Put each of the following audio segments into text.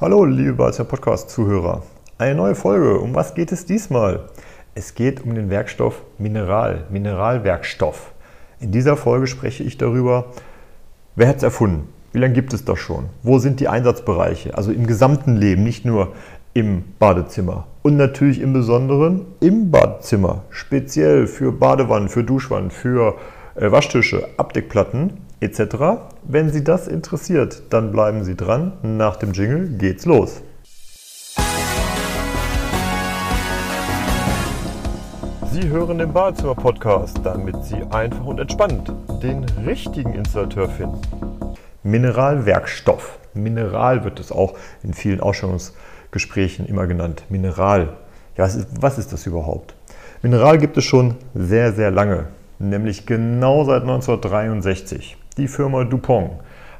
Hallo, liebe Balzer Podcast-Zuhörer. Eine neue Folge. Um was geht es diesmal? Es geht um den Werkstoff Mineral, Mineralwerkstoff. In dieser Folge spreche ich darüber, wer hat es erfunden? Wie lange gibt es das schon? Wo sind die Einsatzbereiche? Also im gesamten Leben, nicht nur im Badezimmer. Und natürlich im Besonderen im Badezimmer. Speziell für Badewannen, für Duschwannen, für äh, Waschtische, Abdeckplatten etc. Wenn Sie das interessiert, dann bleiben Sie dran. Nach dem Jingle geht's los. Sie hören den Badezimmer-Podcast, damit Sie einfach und entspannt den richtigen Installateur finden. Mineralwerkstoff. Mineral wird es auch in vielen Ausstellungsgesprächen immer genannt. Mineral. Ja, was ist, was ist das überhaupt? Mineral gibt es schon sehr, sehr lange, nämlich genau seit 1963. Die Firma DuPont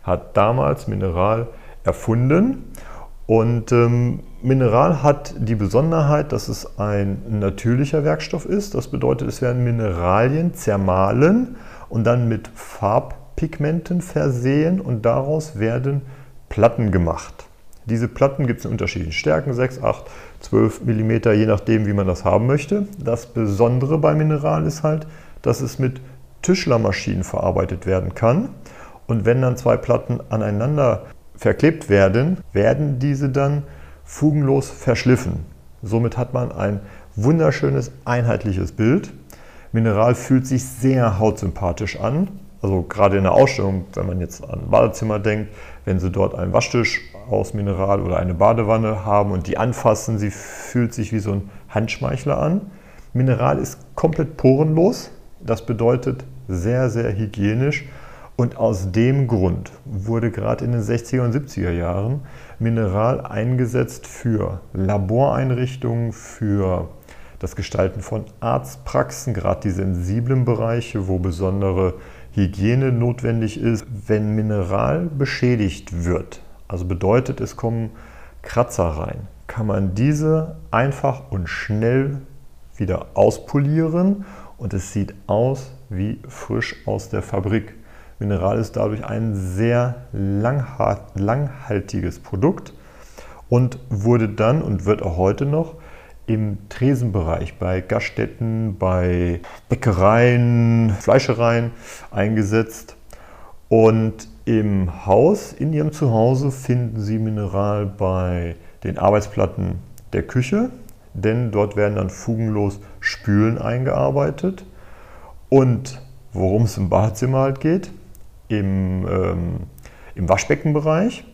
hat damals Mineral erfunden und ähm, Mineral hat die Besonderheit, dass es ein natürlicher Werkstoff ist. Das bedeutet, es werden Mineralien zermahlen und dann mit Farbpigmenten versehen und daraus werden Platten gemacht. Diese Platten gibt es in unterschiedlichen Stärken, 6, 8, 12 mm, je nachdem, wie man das haben möchte. Das Besondere bei Mineral ist halt, dass es mit Tischlermaschinen verarbeitet werden kann. Und wenn dann zwei Platten aneinander verklebt werden, werden diese dann fugenlos verschliffen. Somit hat man ein wunderschönes einheitliches Bild. Mineral fühlt sich sehr hautsympathisch an. Also gerade in der Ausstellung, wenn man jetzt an Badezimmer denkt, wenn Sie dort einen Waschtisch aus Mineral oder eine Badewanne haben und die anfassen, sie fühlt sich wie so ein Handschmeichler an. Mineral ist komplett porenlos. Das bedeutet sehr, sehr hygienisch. Und aus dem Grund wurde gerade in den 60er und 70er Jahren Mineral eingesetzt für Laboreinrichtungen, für das Gestalten von Arztpraxen, gerade die sensiblen Bereiche, wo besondere Hygiene notwendig ist. Wenn Mineral beschädigt wird, also bedeutet es kommen Kratzer rein, kann man diese einfach und schnell wieder auspolieren und es sieht aus wie frisch aus der Fabrik. Mineral ist dadurch ein sehr langhaltiges Produkt und wurde dann und wird auch heute noch im Tresenbereich bei Gaststätten, bei Bäckereien, Fleischereien eingesetzt. Und im Haus, in Ihrem Zuhause, finden Sie Mineral bei den Arbeitsplatten der Küche, denn dort werden dann fugenlos Spülen eingearbeitet. Und worum es im Badezimmer halt geht, im, ähm, im Waschbeckenbereich,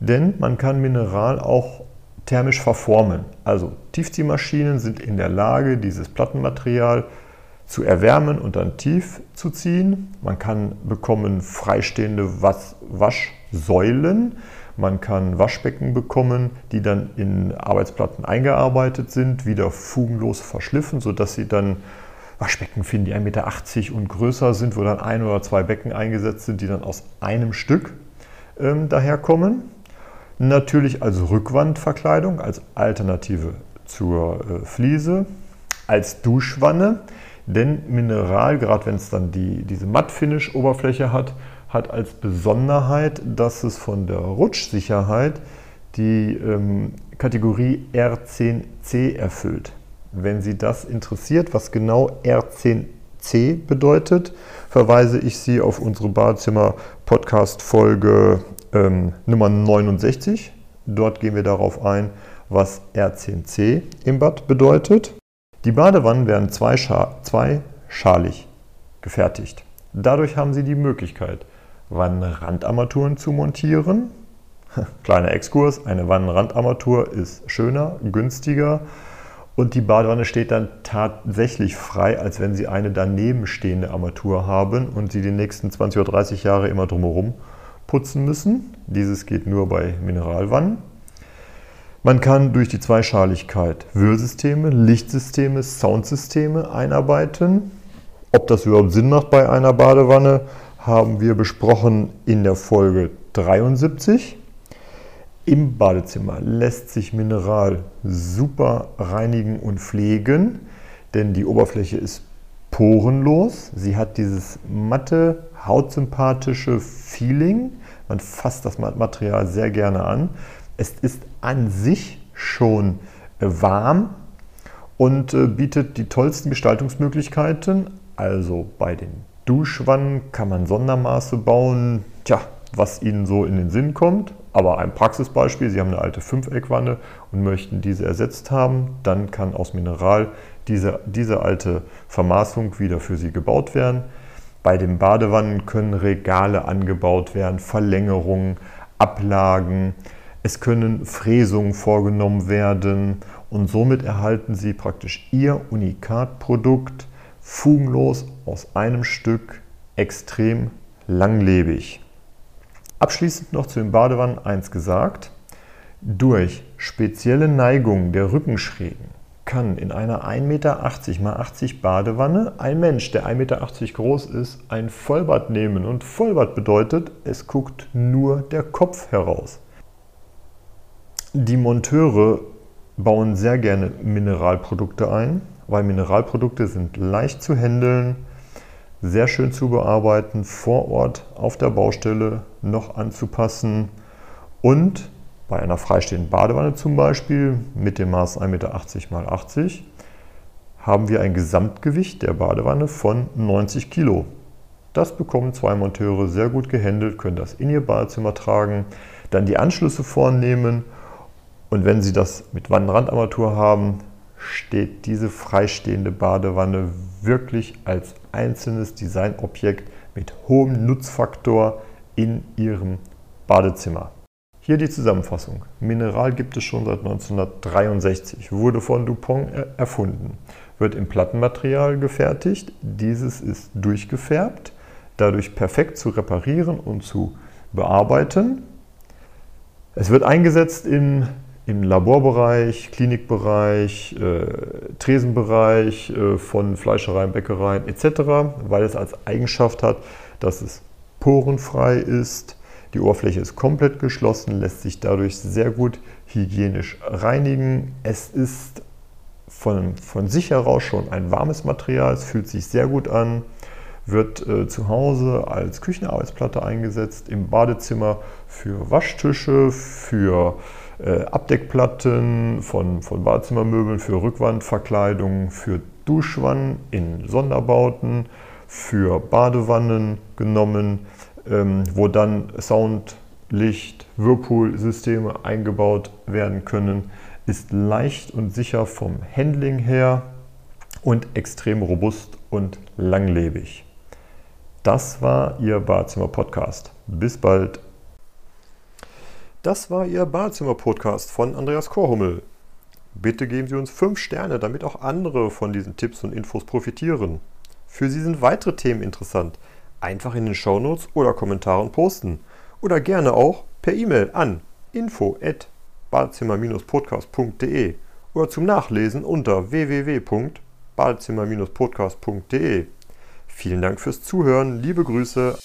denn man kann Mineral auch thermisch verformen. Also Tiefziehmaschinen sind in der Lage, dieses Plattenmaterial zu erwärmen und dann tief zu ziehen. Man kann bekommen freistehende Waschsäulen. Man kann Waschbecken bekommen, die dann in Arbeitsplatten eingearbeitet sind, wieder fugenlos verschliffen, sodass sie dann Waschbecken finden, die 1,80 Meter und größer sind, wo dann ein oder zwei Becken eingesetzt sind, die dann aus einem Stück ähm, daherkommen. Natürlich als Rückwandverkleidung, als Alternative zur äh, Fliese, als Duschwanne, denn Mineral, gerade wenn es dann die, diese Matt-Finish-Oberfläche hat, hat als Besonderheit, dass es von der Rutschsicherheit die ähm, Kategorie R10C erfüllt. Wenn Sie das interessiert, was genau R10C bedeutet, verweise ich Sie auf unsere Badezimmer-Podcast-Folge ähm, Nummer 69. Dort gehen wir darauf ein, was R10C im Bad bedeutet. Die Badewannen werden zweischalig gefertigt. Dadurch haben Sie die Möglichkeit, Wannenrandarmaturen zu montieren. Kleiner Exkurs, eine Wannenrandarmatur ist schöner, günstiger und die Badewanne steht dann tatsächlich frei, als wenn Sie eine daneben stehende Armatur haben und Sie die nächsten 20 oder 30 Jahre immer drumherum putzen müssen. Dieses geht nur bei Mineralwannen. Man kann durch die Zweischaligkeit Wühlsysteme, Lichtsysteme, Soundsysteme einarbeiten. Ob das überhaupt Sinn macht bei einer Badewanne, haben wir besprochen in der Folge 73. Im Badezimmer lässt sich Mineral super reinigen und pflegen, denn die Oberfläche ist porenlos. Sie hat dieses matte, hautsympathische Feeling. Man fasst das Material sehr gerne an. Es ist an sich schon äh, warm und äh, bietet die tollsten Gestaltungsmöglichkeiten. Also bei den Duschwannen kann man Sondermaße bauen, tja, was Ihnen so in den Sinn kommt. Aber ein Praxisbeispiel, Sie haben eine alte Fünfeckwanne und möchten diese ersetzt haben, dann kann aus Mineral diese, diese alte Vermaßung wieder für Sie gebaut werden. Bei den Badewannen können Regale angebaut werden, Verlängerungen, Ablagen. Es können Fräsungen vorgenommen werden und somit erhalten Sie praktisch Ihr Unikatprodukt fugenlos aus einem Stück extrem langlebig. Abschließend noch zu den Badewannen eins gesagt. Durch spezielle Neigungen der Rückenschrägen kann in einer 1,80 Meter x 80 Badewanne ein Mensch, der 1,80 Meter groß ist, ein Vollbad nehmen. Und Vollbad bedeutet, es guckt nur der Kopf heraus. Die Monteure bauen sehr gerne Mineralprodukte ein, weil Mineralprodukte sind leicht zu handeln, sehr schön zu bearbeiten, vor Ort auf der Baustelle noch anzupassen und bei einer freistehenden Badewanne zum Beispiel mit dem Maß 1,80 Meter x 80 haben wir ein Gesamtgewicht der Badewanne von 90 Kilo. Das bekommen zwei Monteure sehr gut gehandelt, können das in ihr Badezimmer tragen, dann die Anschlüsse vornehmen und wenn Sie das mit Wannenrandarmatur haben, steht diese freistehende Badewanne wirklich als einzelnes Designobjekt mit hohem Nutzfaktor in Ihrem Badezimmer. Hier die Zusammenfassung. Mineral gibt es schon seit 1963, wurde von Dupont erfunden, wird im Plattenmaterial gefertigt. Dieses ist durchgefärbt, dadurch perfekt zu reparieren und zu bearbeiten. Es wird eingesetzt in, im Laborbereich, Klinikbereich, äh, Tresenbereich äh, von Fleischereien, Bäckereien etc., weil es als Eigenschaft hat, dass es porenfrei ist, die Oberfläche ist komplett geschlossen, lässt sich dadurch sehr gut hygienisch reinigen. Es ist von, von sich heraus schon ein warmes Material, es fühlt sich sehr gut an, wird äh, zu Hause als Küchenarbeitsplatte eingesetzt, im Badezimmer für Waschtische, für äh, Abdeckplatten von, von Badezimmermöbeln, für Rückwandverkleidung, für Duschwannen in Sonderbauten, für Badewannen genommen, ähm, wo dann Sound, Licht, Whirlpool-Systeme eingebaut werden können, ist leicht und sicher vom Handling her und extrem robust und langlebig. Das war Ihr Badezimmer-Podcast. Bis bald. Das war Ihr Badezimmer-Podcast von Andreas Korhummel. Bitte geben Sie uns 5 Sterne, damit auch andere von diesen Tipps und Infos profitieren. Für Sie sind weitere Themen interessant einfach in den Shownotes oder Kommentaren posten. Oder gerne auch per E-Mail an info@badezimmer-podcast.de oder zum Nachlesen unter www.badezimmer-podcast.de. Vielen Dank fürs Zuhören, liebe Grüße.